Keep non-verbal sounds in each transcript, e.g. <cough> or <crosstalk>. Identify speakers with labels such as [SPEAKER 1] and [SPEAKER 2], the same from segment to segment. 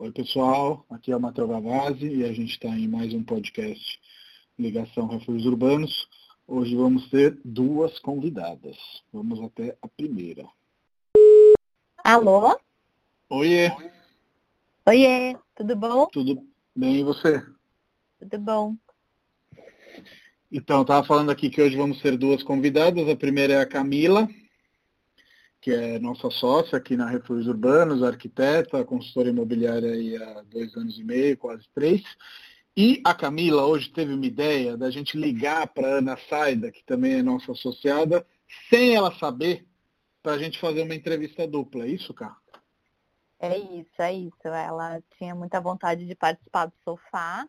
[SPEAKER 1] Oi, pessoal. Aqui é o Matheus Gavazzi e a gente está em mais um podcast Ligação Refúgios Urbanos. Hoje vamos ter duas convidadas. Vamos até a primeira.
[SPEAKER 2] Alô?
[SPEAKER 1] Oiê,
[SPEAKER 2] Oiê, tudo bom?
[SPEAKER 1] tudo bem e você?
[SPEAKER 2] Tudo bom.
[SPEAKER 1] Então, estava falando aqui que hoje vamos ter duas convidadas. A primeira é a Camila, que é nossa sócia aqui na Refúgios Urbanos, arquiteta, consultora imobiliária aí há dois anos e meio, quase três. E a Camila hoje teve uma ideia da gente ligar para a Ana Saida, que também é nossa associada, sem ela saber, para a gente fazer uma entrevista dupla. É isso, cara?
[SPEAKER 2] É isso, é isso. Ela tinha muita vontade de participar do sofá,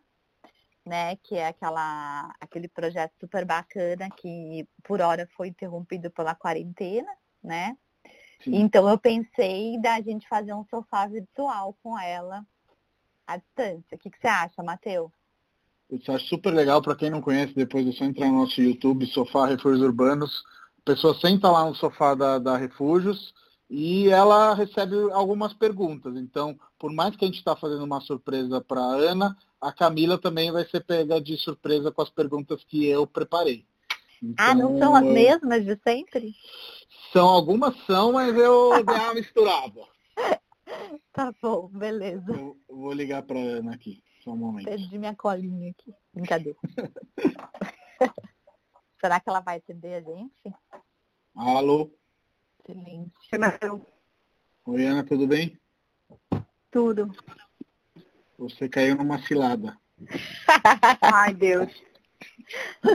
[SPEAKER 2] né? Que é aquela, aquele projeto super bacana que por hora foi interrompido pela quarentena, né?
[SPEAKER 1] Sim.
[SPEAKER 2] Então eu pensei da gente fazer um sofá virtual com ela à distância. O que, que você acha, Matheus?
[SPEAKER 1] Isso eu acho super legal para quem não conhece, depois é só entrar no nosso YouTube, Sofá Refúgios Urbanos. A pessoa senta lá no sofá da, da Refúgios e ela recebe algumas perguntas. Então, por mais que a gente está fazendo uma surpresa para a Ana, a Camila também vai ser pega de surpresa com as perguntas que eu preparei.
[SPEAKER 2] ah, não
[SPEAKER 1] Então,
[SPEAKER 2] são as mesmas de sempre?
[SPEAKER 1] São algumas são, mas eu <laughs> dei uma misturada.
[SPEAKER 2] Tá bom, beleza.
[SPEAKER 1] Eu eu vou ligar para Ana aqui, só um momento.
[SPEAKER 2] Perdi minha colinha aqui. Brincadeira. <laughs> Será que ela vai atender a gente?
[SPEAKER 1] Alô?
[SPEAKER 2] Silêncio.
[SPEAKER 1] Oi, Ana, tudo bem?
[SPEAKER 2] Tudo.
[SPEAKER 1] Você caiu numa cilada.
[SPEAKER 3] Ai, Deus.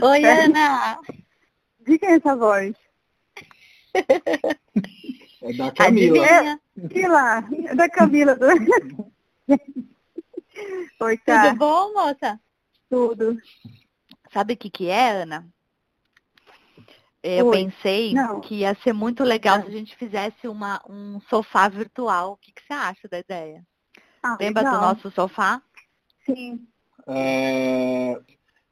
[SPEAKER 2] Oi, <laughs> Ana!
[SPEAKER 3] De quem é essa voz?
[SPEAKER 1] É da Camila.
[SPEAKER 2] Adivinha?
[SPEAKER 3] Lá, é da Camila. Do... <laughs> Oi,
[SPEAKER 2] Tudo
[SPEAKER 3] tá.
[SPEAKER 2] bom, moça?
[SPEAKER 3] Tudo.
[SPEAKER 2] Sabe o que que é, Ana? Eu
[SPEAKER 3] Oi.
[SPEAKER 2] pensei
[SPEAKER 3] Não.
[SPEAKER 2] que ia ser muito legal se a gente fizesse uma, um sofá virtual. O que, que você acha da ideia?
[SPEAKER 3] Ah,
[SPEAKER 2] Lembra do
[SPEAKER 3] legal.
[SPEAKER 2] nosso sofá?
[SPEAKER 3] Sim.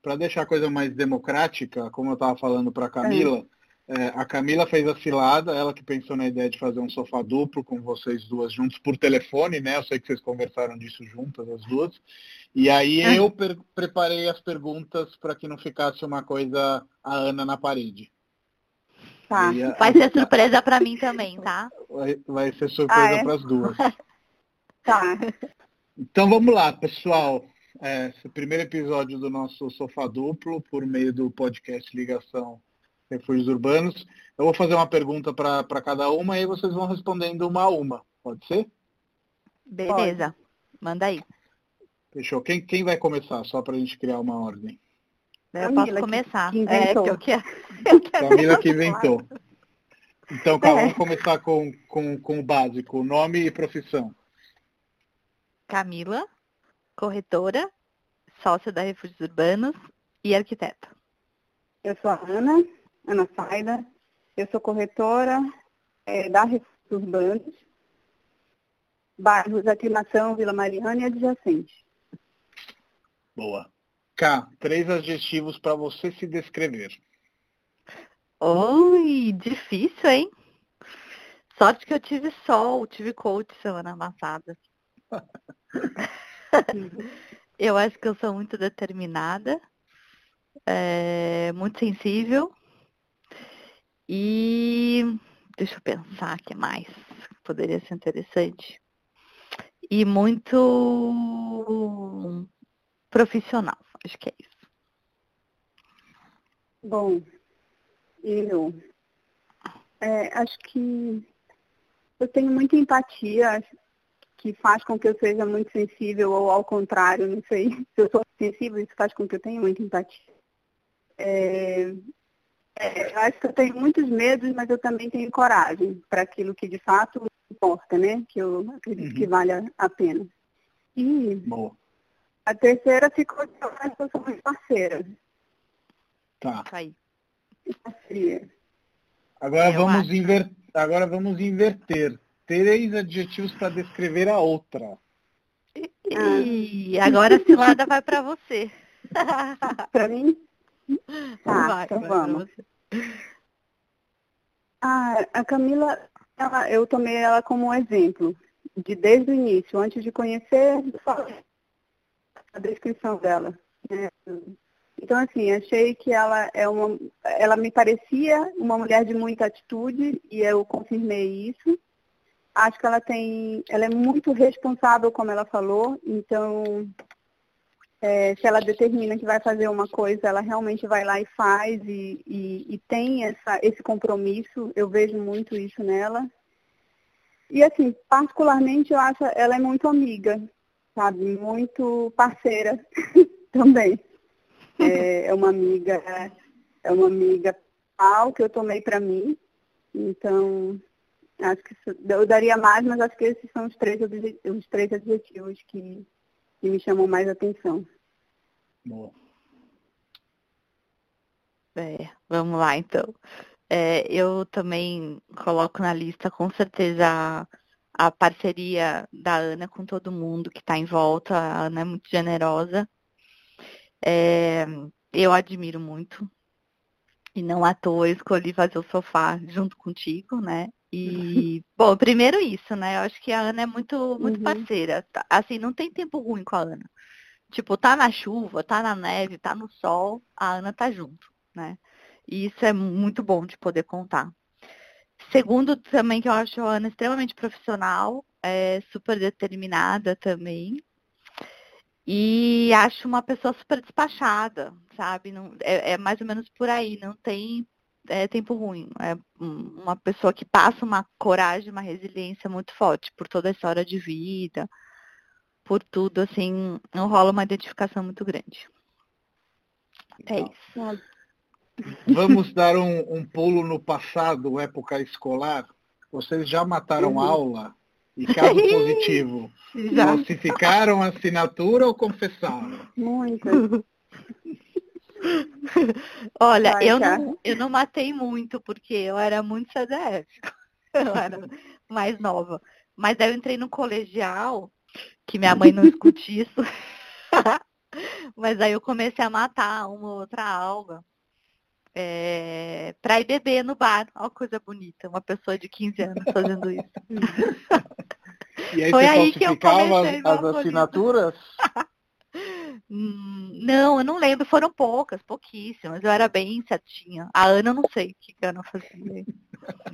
[SPEAKER 1] para deixar a coisa mais democrática, como eu estava falando para a Camila, é, a Camila fez a cilada, ela que pensou na ideia de fazer um sofá duplo com vocês duas juntos por telefone, né? Eu sei que vocês conversaram disso juntas, as duas. E aí
[SPEAKER 3] Ah.
[SPEAKER 1] eu preparei as perguntas para que não ficasse uma coisa a Ana na parede.
[SPEAKER 3] Tá.
[SPEAKER 1] E a-
[SPEAKER 2] Vai ser surpresa pra mim também, tá?
[SPEAKER 1] vai, vai ser surpresa
[SPEAKER 3] Ah, é?
[SPEAKER 1] para as duas. <laughs>
[SPEAKER 3] Tá.
[SPEAKER 1] Então vamos lá, pessoal. É, esse primeiro episódio do nosso Sofá Duplo, por meio do podcast Ligação Refúgios Urbanos. Eu vou fazer uma pergunta para cada uma e aí vocês vão respondendo uma a uma. Pode ser?
[SPEAKER 2] Beleza. Manda aí.
[SPEAKER 1] Fechou. Quem, quem vai começar? Só para a gente criar uma ordem.
[SPEAKER 2] Eu
[SPEAKER 3] Camila,
[SPEAKER 2] posso começar.
[SPEAKER 3] que
[SPEAKER 2] é, que eu quero. <laughs> Eu quero
[SPEAKER 1] Camila que inventou. Então, calma,
[SPEAKER 3] É.
[SPEAKER 1] vamos começar com, com, com o básico, nome e profissão.
[SPEAKER 2] Camila, corretora, sócia da Refúgios Urbanos e arquiteta.
[SPEAKER 3] Eu sou a Ana, Ana Saida. Eu sou corretora é, da Recursos Urbanos, bairros Aclimação, Vila Mariana e adjacente.
[SPEAKER 1] Boa. K, três adjetivos para você se descrever.
[SPEAKER 2] Oi, difícil, hein? Sorte que eu tive sol, tive coach semana passada. <laughs> eu acho que eu sou muito determinada, é, muito sensível e deixa eu pensar que mais poderia ser interessante. E muito profissional, acho que é isso.
[SPEAKER 3] Bom, eu é, acho que eu tenho muita empatia, que faz com que eu seja muito sensível, ou ao contrário, não sei. <laughs> Se eu sou sensível, isso faz com que eu tenha muita empatia. É, é, eu acho que eu tenho muitos medos, mas eu também tenho coragem para aquilo que de fato importa, né? Que eu acredito
[SPEAKER 1] Uhum.
[SPEAKER 3] que vale a- pena. E
[SPEAKER 1] Boa.
[SPEAKER 3] a terceira ficou que eu acho que eu sou muito parceira.
[SPEAKER 1] Tá.
[SPEAKER 2] Aí.
[SPEAKER 3] Parceria.
[SPEAKER 1] Agora
[SPEAKER 2] Eu
[SPEAKER 1] vamos,
[SPEAKER 2] acho.
[SPEAKER 1] inver... Agora vamos inverter. Três adjetivos para descrever a outra.
[SPEAKER 2] E agora a cilada vai pra você. <laughs>
[SPEAKER 3] Para mim? Tá,
[SPEAKER 2] vai,
[SPEAKER 3] então
[SPEAKER 2] vai pra
[SPEAKER 3] vamos. Ah, a Camila, ela- eu tomei ela como um exemplo. de desde o início, antes de conhecer a descrição dela. Né? Então, assim, achei que ela é uma. Ela me parecia uma mulher de muita atitude e eu confirmei isso. Acho que ela tem. Ela é muito responsável, como ela falou, então é, se ela determina que vai fazer uma coisa, ela realmente vai lá e faz e, e, e, tem essa, esse compromisso. Eu vejo muito isso nela. E assim, particularmente eu acho ela é muito amiga, sabe? Muito parceira <laughs> também. É, é, uma amiga, é uma amiga pau que eu tomei para mim. Então, acho que eu daria mais, mas acho que esses são os três, os três adjetivos que, que me chamam mais atenção. Boa.
[SPEAKER 2] É, vamos lá então. É, eu também coloco na lista com certeza a, a parceria da Ana com todo mundo que está em volta. A Ana é muito generosa. É, eu admiro muito. E não à toa escolhi fazer o sofá junto contigo, né? E, <laughs> bom, primeiro isso, né? Eu acho que a Ana é muito, muito uhum. parceira. Assim, não tem tempo ruim com a Ana. Tipo, tá na chuva, tá na neve, tá no sol, a Ana tá junto, né? E isso é muito bom de poder contar. Segundo, também que eu acho a Ana extremamente profissional, é super determinada também. E acho uma pessoa super despachada, sabe? Não, é, é mais ou menos por aí, não tem é, tempo ruim. É uma pessoa que passa uma coragem, uma resiliência muito forte por toda a história de vida, por tudo, assim, não rola uma identificação muito grande. É isso.
[SPEAKER 1] Vamos dar um, um pulo no passado, época escolar. Vocês já mataram uhum. aula? E caso <laughs> positivo, já. falsificaram a assinatura ou confessaram?
[SPEAKER 3] Muito. <laughs>
[SPEAKER 2] Olha, Vai, eu, não, eu não matei muito, porque eu era muito CDF. <laughs> Eu era mais nova. Mas aí eu entrei no colegial que minha mãe não escute isso. <laughs> Mas aí eu comecei a matar uma outra alga é, para ir beber no bar. Olha coisa bonita, uma pessoa de 15 anos fazendo isso.
[SPEAKER 1] E aí Foi aí que eu comecei as, as assinaturas? <laughs>
[SPEAKER 2] Hum, não, eu não lembro, foram poucas, pouquíssimas. Eu era bem certinha. A Ana, eu não sei o que, a Ana fazia.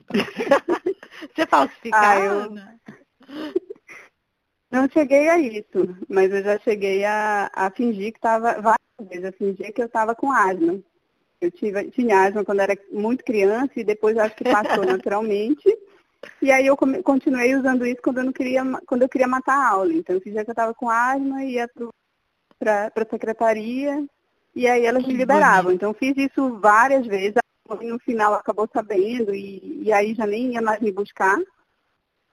[SPEAKER 2] <laughs> você falsifica, ah, eu... Ana?
[SPEAKER 3] Não cheguei a isso, mas eu já cheguei a, a fingir que estava, várias vezes, a fingir que eu estava com asma. Eu tive, tinha asma quando era muito criança e depois acho que passou <laughs> naturalmente. E aí eu continuei usando isso quando eu não queria, quando eu queria matar a aula. Então eu fingia que eu estava com asma e ia para a secretaria e aí elas me liberavam. Então fiz isso várias vezes. No final acabou sabendo e, e aí já nem ia mais me buscar.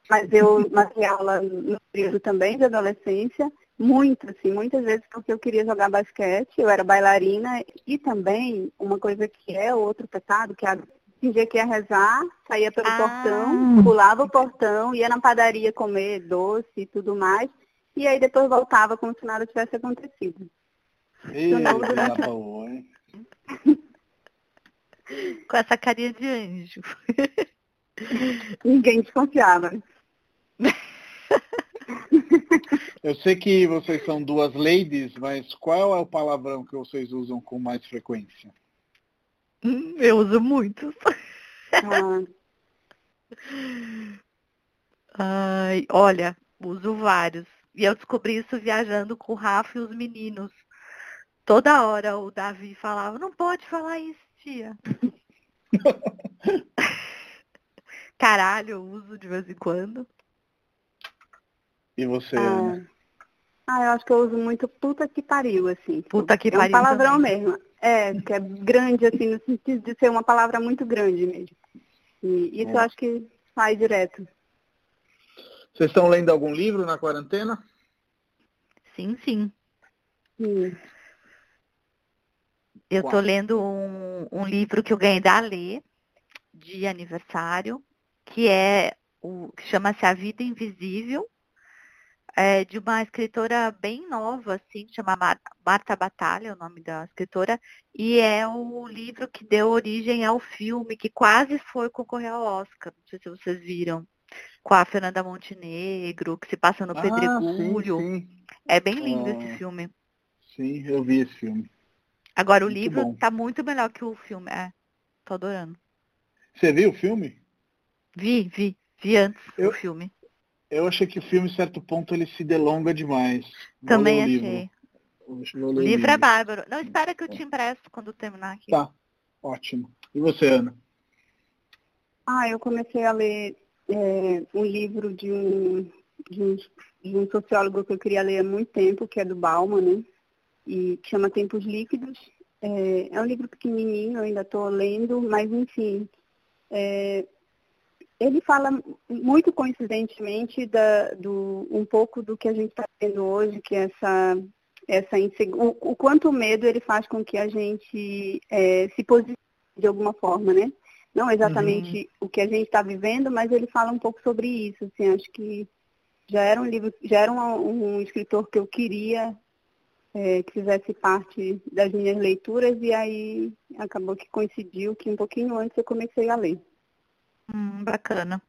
[SPEAKER 3] Mas eu matei aula no período também de adolescência, muito, assim, muitas vezes porque eu queria jogar basquete, eu era bailarina, e também uma coisa que é outro pecado, que é fingia que ia rezar, saía pelo ah. portão, pulava o portão, ia na padaria comer doce e tudo mais, e aí depois voltava como se nada tivesse acontecido.
[SPEAKER 1] Ei, é boa, hein?
[SPEAKER 2] Com essa carinha de anjo.
[SPEAKER 3] Ninguém desconfiava.
[SPEAKER 1] Eu sei que vocês são duas ladies, mas qual é o palavrão que vocês usam com mais frequência?
[SPEAKER 2] Hum, eu uso muito. Ah. <laughs> Ai, olha, uso vários. E eu descobri isso viajando com o Rafa e os meninos. Toda hora o Davi falava, não pode falar isso, tia. <laughs> <laughs> Caralho, eu uso de vez em quando.
[SPEAKER 1] E você, ah.
[SPEAKER 3] Ah, eu acho que eu uso muito puta que pariu, assim.
[SPEAKER 2] Puta que
[SPEAKER 3] é
[SPEAKER 2] pariu.
[SPEAKER 3] É um palavrão também. mesmo. É, que é grande, assim, no sentido de ser uma palavra muito grande mesmo. E isso é. eu acho que sai direto.
[SPEAKER 1] Vocês estão lendo algum livro na quarentena?
[SPEAKER 2] Sim, sim. sim. Eu estou lendo um, um, livro que eu ganhei da Lê, de aniversário, que é o que chama-se A Vida Invisível, é, de uma escritora bem nova, assim, chama Marta Batalha, é o nome da escritora, e é o livro que deu origem ao filme, que quase foi concorrer ao Oscar. Não sei se vocês viram. com a Fernanda Montenegro, que se passa no
[SPEAKER 1] Ah,
[SPEAKER 2] Pedregulho.
[SPEAKER 1] sim, sim.
[SPEAKER 2] É bem lindo
[SPEAKER 1] Ah.
[SPEAKER 2] esse filme.
[SPEAKER 1] Sim, eu vi esse filme.
[SPEAKER 2] Agora o
[SPEAKER 1] Muito
[SPEAKER 2] livro
[SPEAKER 1] bom.
[SPEAKER 2] tá muito melhor que o filme. É, tô adorando.
[SPEAKER 1] Você viu o filme?
[SPEAKER 2] Vi, vi, vi antes
[SPEAKER 1] Eu-
[SPEAKER 2] o filme.
[SPEAKER 1] Eu achei que o filme, em certo ponto, ele se delonga demais.
[SPEAKER 2] Também achei.
[SPEAKER 1] livro. Vou- vou
[SPEAKER 2] O
[SPEAKER 1] ler o
[SPEAKER 2] livro é bárbaro. Não, espera que eu te empresto quando terminar aqui.
[SPEAKER 1] Tá, ótimo. E você, Ana?
[SPEAKER 3] Ah, eu comecei a ler é, um livro de um, de, um, de um sociólogo que eu queria ler há muito tempo, que é do Bauman, né? E que chama Tempos Líquidos. É, é um livro pequenininho, eu ainda estou lendo, mas enfim. é, ele fala muito coincidentemente da, do, um pouco do que a gente está vendo hoje, que essa, essa o, o quanto o medo ele faz com que a gente é, se posicione de alguma forma, né? Não exatamente o que a gente está vivendo, mas ele fala um pouco sobre isso. Assim, acho que já era um livro, já era um, um escritor que eu queria é, que fizesse parte das minhas leituras e aí acabou que coincidiu que um pouquinho antes eu comecei a ler.
[SPEAKER 2] Hum, bacana.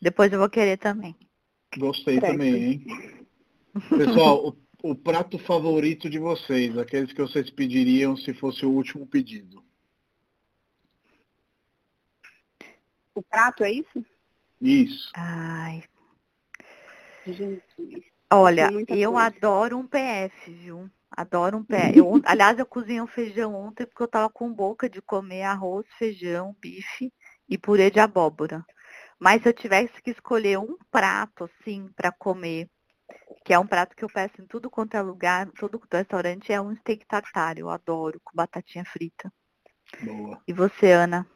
[SPEAKER 2] Depois eu vou querer também.
[SPEAKER 1] Gostei
[SPEAKER 3] Certo.
[SPEAKER 1] também, hein? Pessoal, o, o prato favorito de vocês, aqueles que vocês pediriam se fosse o último pedido.
[SPEAKER 3] O prato é isso?
[SPEAKER 1] Isso.
[SPEAKER 2] Ai.
[SPEAKER 3] Jesus.
[SPEAKER 2] Olha, eu
[SPEAKER 3] coisa.
[SPEAKER 2] adoro um PF, viu? Adoro um PF. <laughs> Eu, aliás, eu cozinhei um feijão ontem porque eu tava com boca de comer arroz, feijão, bife e purê de abóbora. Mas se eu tivesse que escolher um prato, assim, para comer, que é um prato que eu peço em tudo quanto é lugar, todo restaurante, é um steak tartar. Eu adoro, com batatinha frita.
[SPEAKER 1] Boa.
[SPEAKER 2] E você, Ana?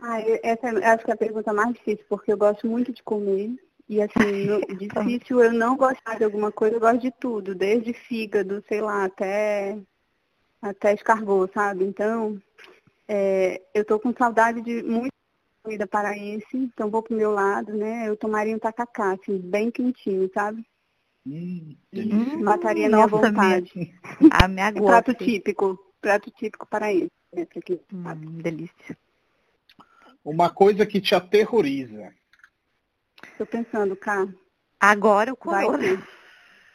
[SPEAKER 3] Ah, eu- essa é, acho que é a pergunta mais difícil, porque eu gosto muito de comer. E assim, no- <laughs> difícil eu não gostar de alguma coisa, eu gosto de tudo, desde fígado, sei lá, até, até escargot, sabe? Então, é, eu tô com saudade de muita comida paraense, então vou pro meu lado, né? Eu tomaria um tacacá, assim, bem quentinho, sabe?
[SPEAKER 1] Hum, delícia.
[SPEAKER 3] mataria a minha vontade. <laughs>
[SPEAKER 2] A minha
[SPEAKER 3] É prato típico, prato típico paraense. né.
[SPEAKER 2] Hum, delícia.
[SPEAKER 1] Uma coisa que te aterroriza.
[SPEAKER 3] Tô pensando, cá,
[SPEAKER 2] Agora o corona.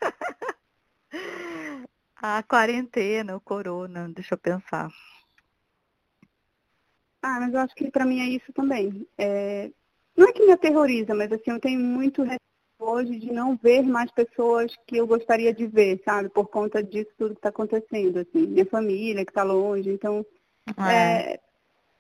[SPEAKER 2] <laughs> A quarentena, o corona, deixa eu pensar.
[SPEAKER 3] Ah, mas eu acho que pra mim é isso também. É, Não é que me aterroriza, mas assim, eu tenho muito receio hoje de não ver mais pessoas que eu gostaria de ver, sabe? Por conta disso tudo que está acontecendo, assim. Minha família que está longe. Então,
[SPEAKER 2] É.
[SPEAKER 3] é,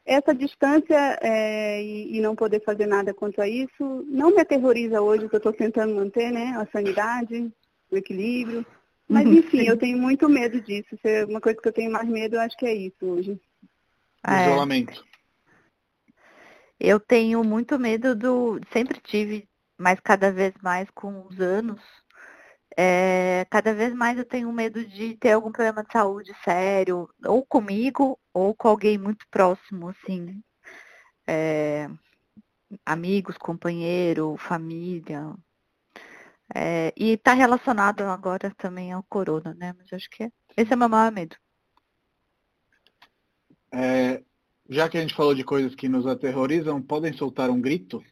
[SPEAKER 3] essa distância é, e, e não poder fazer nada quanto a isso não me aterroriza hoje, que eu estou tentando manter, né? A sanidade, o equilíbrio. Mas,
[SPEAKER 2] Uhum,
[SPEAKER 3] enfim,
[SPEAKER 2] sim.
[SPEAKER 3] eu tenho muito medo disso. Se é uma coisa que eu tenho mais medo, eu acho que é isso hoje.
[SPEAKER 2] É.
[SPEAKER 1] Isolamento.
[SPEAKER 2] Eu tenho muito medo do. Sempre tive, mas cada vez mais com os anos. é, cada vez mais eu tenho medo de ter algum problema de saúde sério, ou comigo, ou com alguém muito próximo, assim. É, amigos, companheiro, família. É, e está relacionado agora também ao corona, né? Mas acho que é- esse é o meu maior medo.
[SPEAKER 1] É, já que a gente falou de coisas que nos aterrorizam, podem soltar um grito?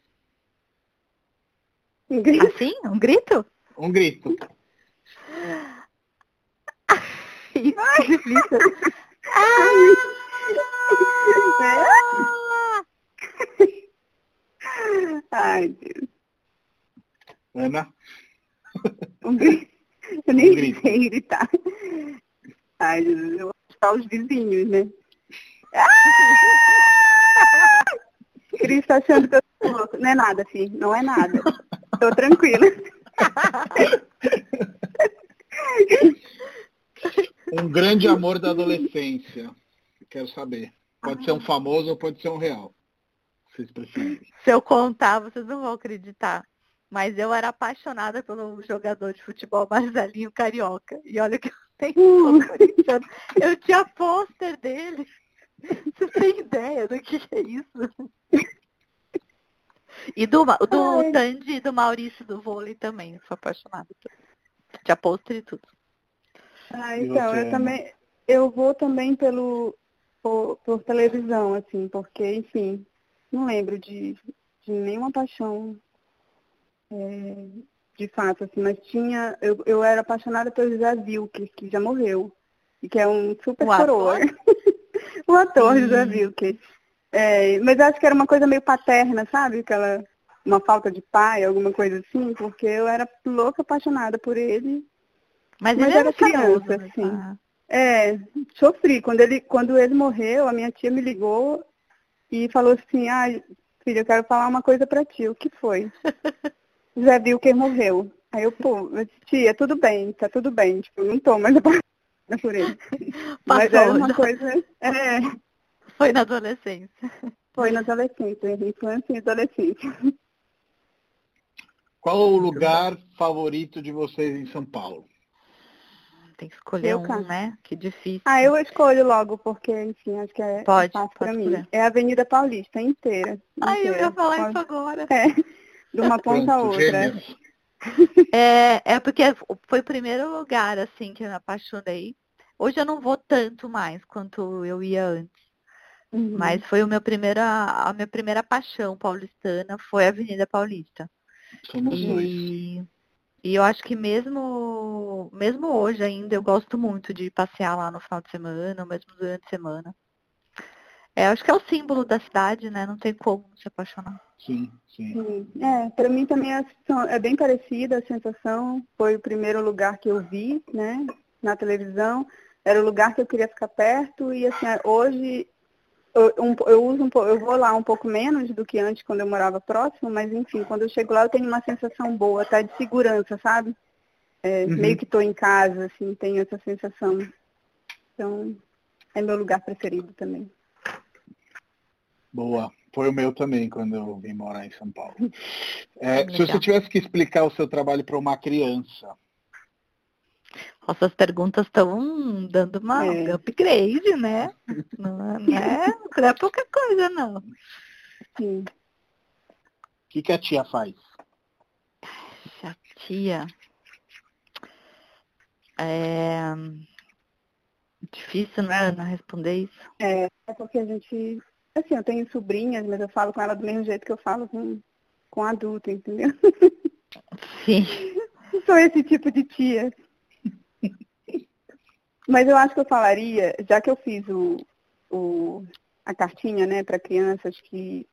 [SPEAKER 2] Assim? Um grito?
[SPEAKER 1] Um grito.
[SPEAKER 2] Isso, que difícil.
[SPEAKER 3] Ai, Deus.
[SPEAKER 1] Ana?
[SPEAKER 3] Um grito. Eu nem
[SPEAKER 1] Um grito.
[SPEAKER 3] sei gritar. Ai, Jesus, eu vou assustar os vizinhos, né? <laughs> Cris tá achando que eu tô louca. Não é nada, filho. Não é nada. Tô tranquila. <laughs>
[SPEAKER 1] Um grande amor da adolescência. Quero saber. Pode ser um famoso ou pode ser um real. Vocês preferem.
[SPEAKER 2] Se eu contar, vocês não vão acreditar. Mas eu era apaixonada pelo jogador de futebol Marcelinho Carioca. E olha que eu tenho sou corintiana. Eu tinha pôster dele. <laughs> Você tem ideia do que é isso? E do, do
[SPEAKER 3] Ai.
[SPEAKER 2] Tandy e do Maurício do vôlei também. Eu sou apaixonada. Tinha pôster e tudo.
[SPEAKER 3] Ah, então, eu também. Eu vou também pelo por, por televisão, assim, porque, enfim, não lembro de, de nenhuma paixão é, de fato, assim, mas tinha. Eu, eu era apaixonada pelo José Wilker, que já morreu. E que é um super o coroa. Ator? Ator Sim. José Wilker. É, mas acho que era uma coisa meio paterna, sabe? Aquela, uma falta de pai, alguma coisa assim, porque eu era louca apaixonada por ele.
[SPEAKER 2] Mas, mas ele era criança,
[SPEAKER 3] famoso, assim. É, sofri. Quando ele, quando ele morreu, a minha tia me ligou e falou assim, ah, filha, eu quero falar uma coisa para ti. O que foi? <laughs> Zé Wilker morreu. Aí eu, pô, tia, tudo bem, tá tudo bem. Tipo, não tô mais apaixonada <laughs> por ele. Mas era uma coisa. É.
[SPEAKER 2] Foi na adolescência.
[SPEAKER 3] Foi na adolescência, infância e adolescência.
[SPEAKER 1] Qual o lugar favorito de vocês em São Paulo?
[SPEAKER 2] Tem que escolher eu, um, cara. né? Que difícil.
[SPEAKER 3] Ah, eu escolho logo, porque, enfim, acho que é
[SPEAKER 2] pode,
[SPEAKER 3] fácil
[SPEAKER 2] pode
[SPEAKER 3] pra mim. É a Avenida Paulista inteira.
[SPEAKER 2] Ai, eu ia falar pode... isso agora.
[SPEAKER 3] É, de uma ponta a outra.
[SPEAKER 2] É, é porque foi o primeiro lugar, assim, que eu me apaixonei. Hoje eu não vou tanto mais quanto eu ia antes. Uhum. Mas foi o meu primeira, a minha primeira paixão paulistana foi a Avenida Paulista.
[SPEAKER 1] Somos e, dois.
[SPEAKER 2] E eu acho que mesmo, mesmo hoje ainda eu gosto muito de passear lá no final de semana, ou mesmo durante a semana. É, acho que é o símbolo da cidade, né? Não tem como se apaixonar.
[SPEAKER 1] Sim, sim.
[SPEAKER 3] sim. É, para mim também é, é bem parecida a sensação. Foi o primeiro lugar que eu vi, né? Na televisão. Era o lugar que eu queria ficar perto e assim, hoje eu, um, eu uso um eu vou lá um pouco menos do que antes quando eu morava próximo, mas enfim, quando eu chego lá eu tenho uma sensação boa, tá de segurança, sabe? É, uhum. Meio que estou em casa, assim, tenho essa sensação. Então, é meu lugar preferido também.
[SPEAKER 1] Boa. Foi o meu também quando eu vim morar em São Paulo. <laughs> É, se você tivesse que explicar o seu trabalho para uma criança,
[SPEAKER 2] nossas perguntas estão dando uma é. upgrade, né? Não, é, não é pouca coisa, não.
[SPEAKER 3] Sim.
[SPEAKER 1] O que, que a tia faz?
[SPEAKER 2] A tia. É difícil, né, Ana, responder isso?
[SPEAKER 3] É, é porque a gente. Assim, eu tenho sobrinhas, mas eu falo com ela do mesmo jeito que eu falo com, com adulto, entendeu?
[SPEAKER 2] Sim. <laughs>
[SPEAKER 3] Sou esse tipo de tia. Mas eu acho que eu falaria, já que eu fiz o, o a cartinha né, para crianças, que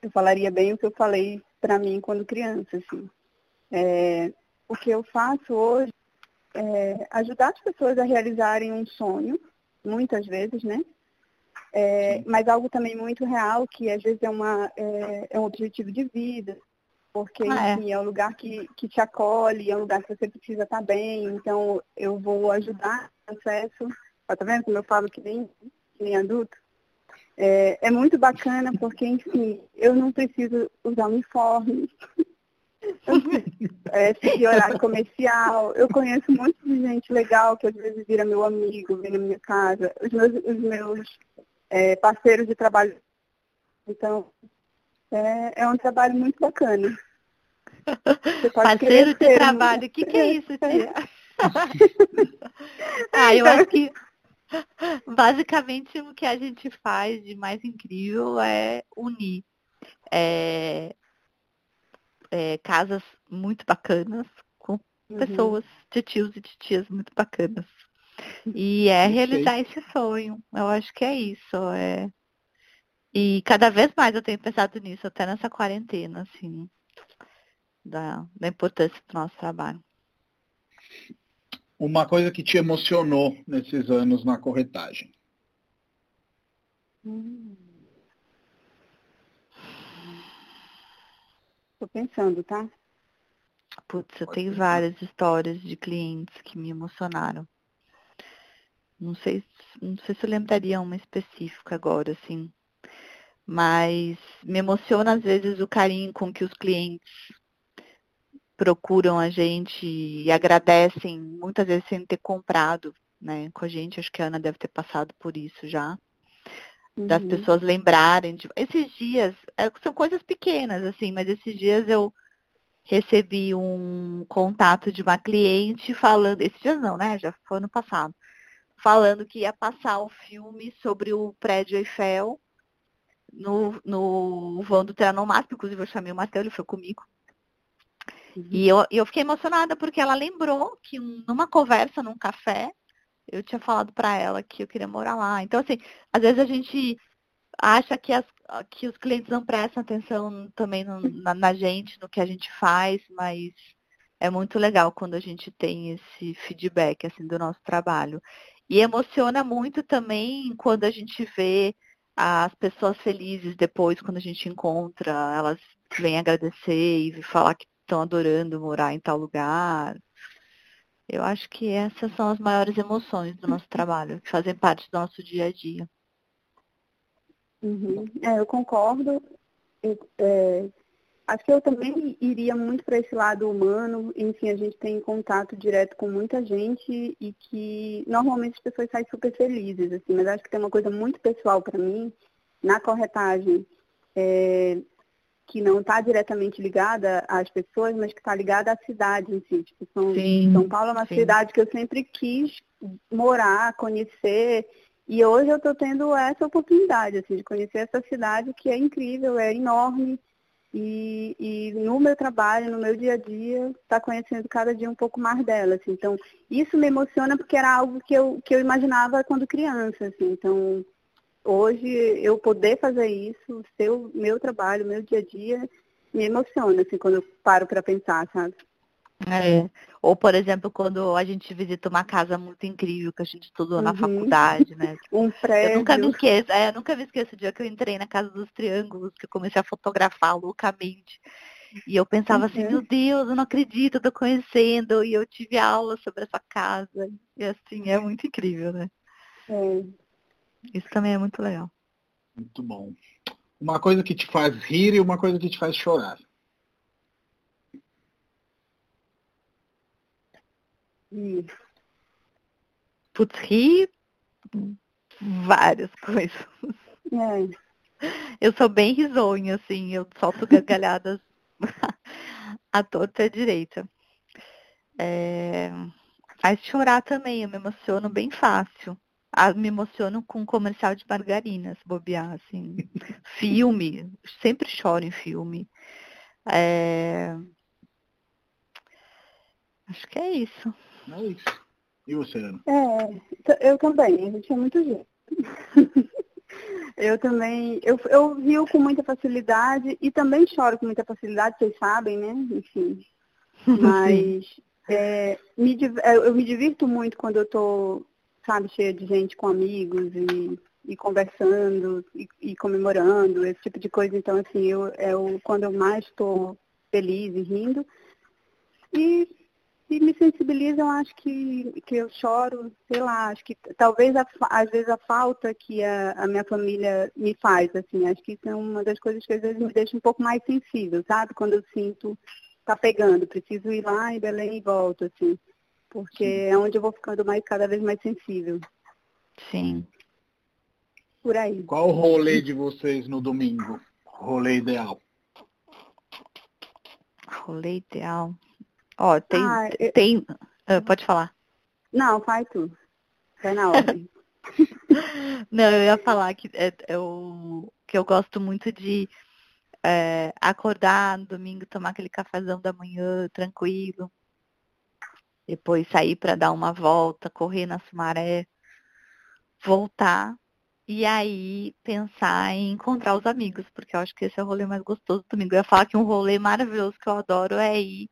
[SPEAKER 3] eu falaria bem o que eu falei para mim quando criança. Assim. É, o que eu faço hoje é ajudar as pessoas a realizarem um sonho, muitas vezes, né? É, mas algo também muito real, que às vezes é, uma, é, é um objetivo de vida, porque ah, é. enfim, é. um lugar que, que te acolhe, é um lugar que você precisa estar bem, então eu vou ajudar no processo. Tá vendo como eu falo que nem, que nem adulto? É, é muito bacana porque, enfim, eu não preciso usar uniforme, <laughs> é, seguir horário comercial. Eu conheço muito de gente legal que às vezes vira meu amigo, vem na minha casa, os meus, os meus é, parceiros de trabalho. Então, é, é um trabalho muito bacana.
[SPEAKER 2] Parceiro de trabalho, o que, que é isso, <laughs> tia? <laughs> ah, eu acho que <laughs> basicamente o que a gente faz de mais incrível é unir é, é, casas muito bacanas com uhum. pessoas, tios e tias muito bacanas. E é realizar esse sonho. Eu acho que é isso. É e cada vez mais eu tenho pensado nisso, até nessa quarentena, assim, da, da importância do nosso trabalho.
[SPEAKER 1] Uma coisa que te emocionou nesses anos na corretagem?
[SPEAKER 3] Estou pensando, tá?
[SPEAKER 2] Putz, eu tenho várias histórias de clientes que me emocionaram. Não sei, não sei se eu lembraria uma específica agora, assim mas me emociona às vezes o carinho com que os clientes procuram a gente e agradecem, muitas vezes sem ter comprado né, com a gente. Acho que a Ana deve ter passado por isso já. Uhum. Das pessoas lembrarem. De... Esses dias, é, são coisas pequenas, assim, mas esses dias eu recebi um contato de uma cliente falando, esses dias não, né? Já foi ano passado, falando que ia passar o filme sobre o prédio Eiffel no, no voo do Trianomático, inclusive eu chamei o Matheus, ele foi comigo. Uhum. E eu, eu fiquei emocionada porque ela lembrou que numa conversa, num café, eu tinha falado para ela que eu queria morar lá. Então, assim, às vezes a gente acha que, as, que os clientes não prestam atenção também no, na, na, gente, no que a gente faz, mas é muito legal quando a gente tem esse feedback assim do nosso trabalho. E emociona muito também quando a gente vê as pessoas felizes depois, quando a gente encontra, elas vêm agradecer e falar que estão adorando morar em tal lugar. Eu acho que essas são as maiores emoções do nosso trabalho, que fazem parte do nosso dia a dia.
[SPEAKER 3] Uhum. É, eu concordo. Eu, é, acho que eu também iria muito para esse lado humano. Enfim, a gente tem contato direto com muita gente e que normalmente as pessoas saem super felizes, assim, mas acho que tem uma coisa muito pessoal para mim na corretagem. É, que não está diretamente ligada às pessoas, mas que está ligada à cidade em si. Tipo, São, São Paulo é uma sim. cidade que eu sempre quis morar, conhecer, e hoje eu estou tendo essa oportunidade, assim, de conhecer essa cidade que é incrível, é enorme. E, e no meu trabalho, no meu dia a dia, está conhecendo cada dia um pouco mais dela. Assim. Então, isso me emociona porque era algo que eu, que eu imaginava quando criança. Assim. Então, hoje, eu poder fazer isso, o meu trabalho, meu dia a dia, me emociona, assim, quando eu paro para pensar, sabe?
[SPEAKER 2] É. Ou, por exemplo, quando a gente visita uma casa muito incrível que a gente estudou uhum. na faculdade, né? <laughs>
[SPEAKER 3] um prédio.
[SPEAKER 2] Eu nunca me esqueço, é, eu nunca me esqueço o dia que eu entrei na Casa dos Triângulos, que eu comecei a fotografar loucamente. E eu pensava assim, uhum. assim, meu Deus, eu não acredito, eu tô conhecendo, e eu tive aula sobre essa casa. E assim, é muito incrível, né?
[SPEAKER 3] É.
[SPEAKER 2] Isso também é muito legal.
[SPEAKER 1] Muito bom. Uma coisa que te faz rir e uma coisa que te faz chorar.
[SPEAKER 2] Putz, rir várias <laughs> coisas.
[SPEAKER 3] É.
[SPEAKER 2] Eu sou bem risonha, assim, eu solto gargalhadas <laughs> à torta e à direita. É... Mas chorar também, eu me emociono bem fácil. Ah, me emociono com comercial de margarinas, bobear, assim. <laughs> filme, sempre choro em filme. É... Acho que é isso.
[SPEAKER 1] É isso. E você, Ana?
[SPEAKER 3] É, eu também, a gente é muito jeito. <laughs> eu também, eu, eu rio com muita facilidade e também choro com muita facilidade, vocês sabem, né? Enfim. <laughs> Mas é, me, é, eu me divirto muito quando eu tô, sabe, cheia de gente com amigos e, e conversando e, e, comemorando, esse tipo de coisa. Então, assim, eu, é o, quando eu mais estou feliz e rindo. E e me sensibilizam, acho que, que eu choro, sei lá, acho que talvez a, às vezes a falta que a, a, minha família me faz, assim, acho que isso é uma das coisas que às vezes me deixa um pouco mais sensível, sabe? Quando eu sinto tá pegando, preciso ir lá em Belém e volto, assim, porque Sim. é onde eu vou ficando mais cada vez mais sensível.
[SPEAKER 2] Sim.
[SPEAKER 3] Por aí.
[SPEAKER 1] Qual o rolê de vocês no domingo? Rolê ideal?
[SPEAKER 2] Rolê ideal. Ó, tem. Ah, eu... tem... Ah, pode falar.
[SPEAKER 3] Não, faz tu. Vai na <laughs> ordem.
[SPEAKER 2] Não, eu ia falar que é, eu, que eu gosto muito de é, acordar no domingo, tomar aquele cafezão da manhã tranquilo. Depois sair para dar uma volta, correr na Sumaré, voltar e aí pensar em encontrar os amigos, porque eu acho que esse é o rolê mais gostoso do domingo. Eu ia falar que um rolê maravilhoso que eu adoro é ir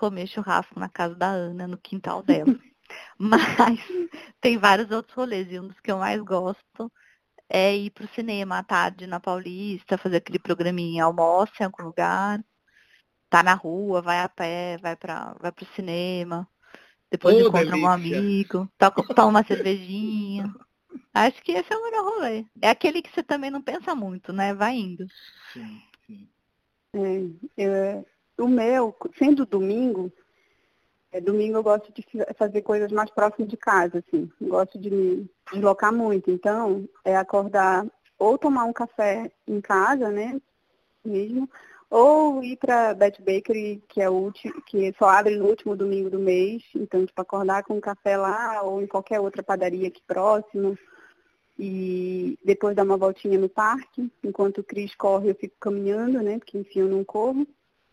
[SPEAKER 2] comer churrasco na casa da Ana, no quintal dela. <laughs> Mas tem vários outros rolês, e um dos que eu mais gosto é ir pro cinema à tarde na Paulista, fazer aquele programinha almoço em algum lugar, tá na rua, vai a pé, vai para vai pro cinema, depois oh, encontra delícia. um amigo, toma uma cervejinha. Acho que esse é o melhor rolê. É aquele que você também não pensa muito, né? Vai indo.
[SPEAKER 1] Sim, sim.
[SPEAKER 3] É, eu, o meu, sendo domingo, é, domingo eu gosto de fazer coisas mais próximas de casa, assim. Gosto de me deslocar muito. Então, é acordar ou tomar um café em casa, né? Mesmo, ou ir para Beth Bakery, que é o último, que só abre no último domingo do mês. Então, tipo, acordar com um café lá ou em qualquer outra padaria aqui próximo. E depois dar uma voltinha no parque. Enquanto o Cris corre, eu fico caminhando, né? Porque enfim, eu não corro.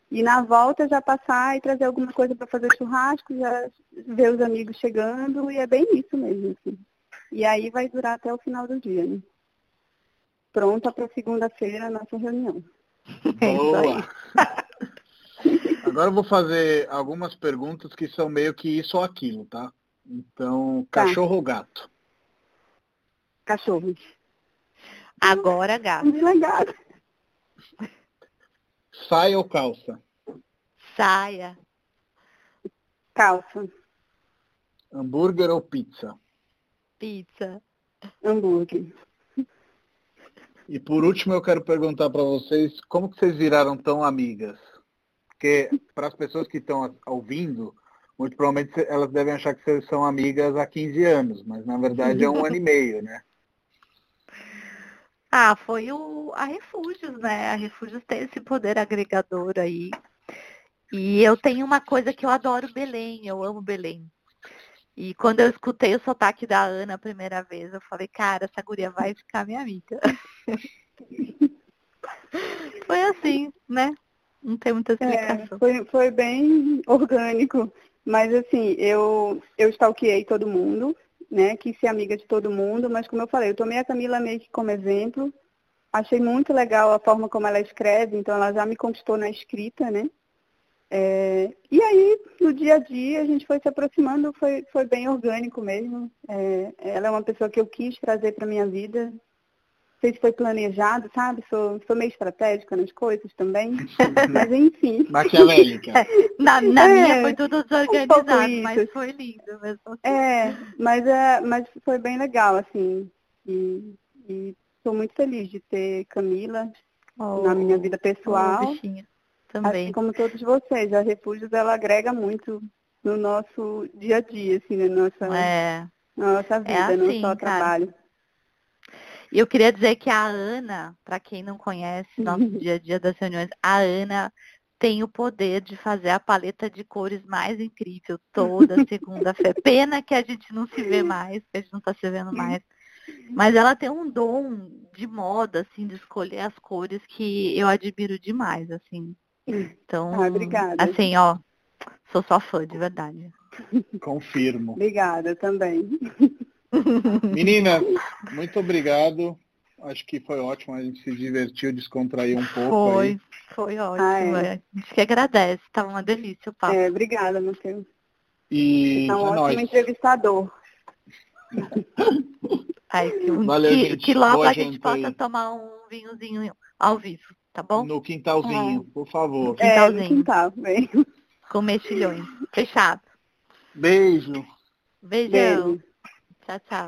[SPEAKER 3] E na volta já passar e trazer alguma coisa para fazer churrasco, já ver os amigos chegando, e é bem isso mesmo. Assim. E aí vai durar até o final do dia, né? Pronta para segunda-feira a nossa reunião. <laughs>
[SPEAKER 1] Boa! <laughs> Agora eu vou fazer algumas perguntas que são meio que isso ou aquilo, tá? Então, tá. cachorro ou gato?
[SPEAKER 3] Cachorro.
[SPEAKER 2] Agora gato.
[SPEAKER 3] Legal.
[SPEAKER 1] Saia ou calça?
[SPEAKER 2] Saia.
[SPEAKER 3] Calça.
[SPEAKER 1] Hambúrguer ou pizza?
[SPEAKER 2] Pizza.
[SPEAKER 3] Hambúrguer.
[SPEAKER 1] E por último eu quero perguntar para vocês como que vocês viraram tão amigas? Porque para as pessoas que estão ouvindo, muito provavelmente elas devem achar que vocês são amigas há 15 anos, mas na verdade é um ano e meio, né?
[SPEAKER 2] Ah, foi o, a Refúgios, né? A Refúgios tem esse poder agregador aí. E eu tenho uma coisa que eu adoro Belém, eu amo Belém. E quando eu escutei o sotaque da Ana a primeira vez, eu falei, cara, essa guria vai ficar minha amiga. <laughs> foi assim, né? Não tem muita é, explicação.
[SPEAKER 3] É, foi, foi bem orgânico. Mas assim, eu, eu stalkeei todo mundo, né? Quis ser amiga de todo mundo, mas como eu falei, eu tomei a Camila meio que como exemplo. Achei muito legal a forma como ela escreve, então ela já me conquistou na escrita, né? É, e aí, no dia a dia, a gente foi se aproximando, foi, foi bem orgânico mesmo. É, ela é uma pessoa que eu quis trazer para minha vida, sei se foi planejado, sabe? Sou, sou meio estratégica nas coisas também. <laughs> mas enfim.
[SPEAKER 1] Maquiavélica. <laughs>
[SPEAKER 2] na, na é, minha foi tudo desorganizado, um mas foi lindo mesmo. Assim.
[SPEAKER 3] É, mas, é, mas foi bem legal, assim. E, estou muito feliz de ter Camila oh, na minha vida pessoal.
[SPEAKER 2] Oh, também.
[SPEAKER 3] Assim como todos vocês, a Refúgios ela agrega muito no nosso dia a dia, assim, na nossa,
[SPEAKER 2] é.
[SPEAKER 3] na nossa é vida, é assim, no nosso cara. trabalho.
[SPEAKER 2] E eu queria dizer que a Ana, para quem não conhece nosso dia a dia das reuniões, a Ana tem o poder de fazer a paleta de cores mais incrível toda segunda-feira. <laughs> Pena que a gente não se vê mais, que a gente não está se vendo mais. Mas ela tem um dom de moda, assim, de escolher as cores que eu admiro demais, assim. Então,
[SPEAKER 3] ah, obrigada.
[SPEAKER 2] assim, ó, sou só fã, de verdade. <laughs>
[SPEAKER 1] Confirmo.
[SPEAKER 3] Obrigada também.
[SPEAKER 1] Meninas, muito obrigado. Acho que foi ótimo, a gente se divertiu, descontraiu um pouco.
[SPEAKER 2] Foi,
[SPEAKER 1] aí.
[SPEAKER 2] foi ótimo. Ah, é. A gente que agradece, estava uma delícia o papo.
[SPEAKER 3] É, obrigada, Matheus.
[SPEAKER 1] E
[SPEAKER 3] Você é um é ótimo nóis. entrevistador. <laughs>
[SPEAKER 2] Ai, que, Valeu, que, gente. que logo Boa a gente possa aí. tomar um vinhozinho ao vivo, tá bom?
[SPEAKER 1] No quintalzinho, é. por favor.
[SPEAKER 3] É, quintalzinho. no quintal, bem.
[SPEAKER 2] Com mexilhões. Fechado.
[SPEAKER 1] Beijo.
[SPEAKER 2] Beijão. Beijo. ça, ça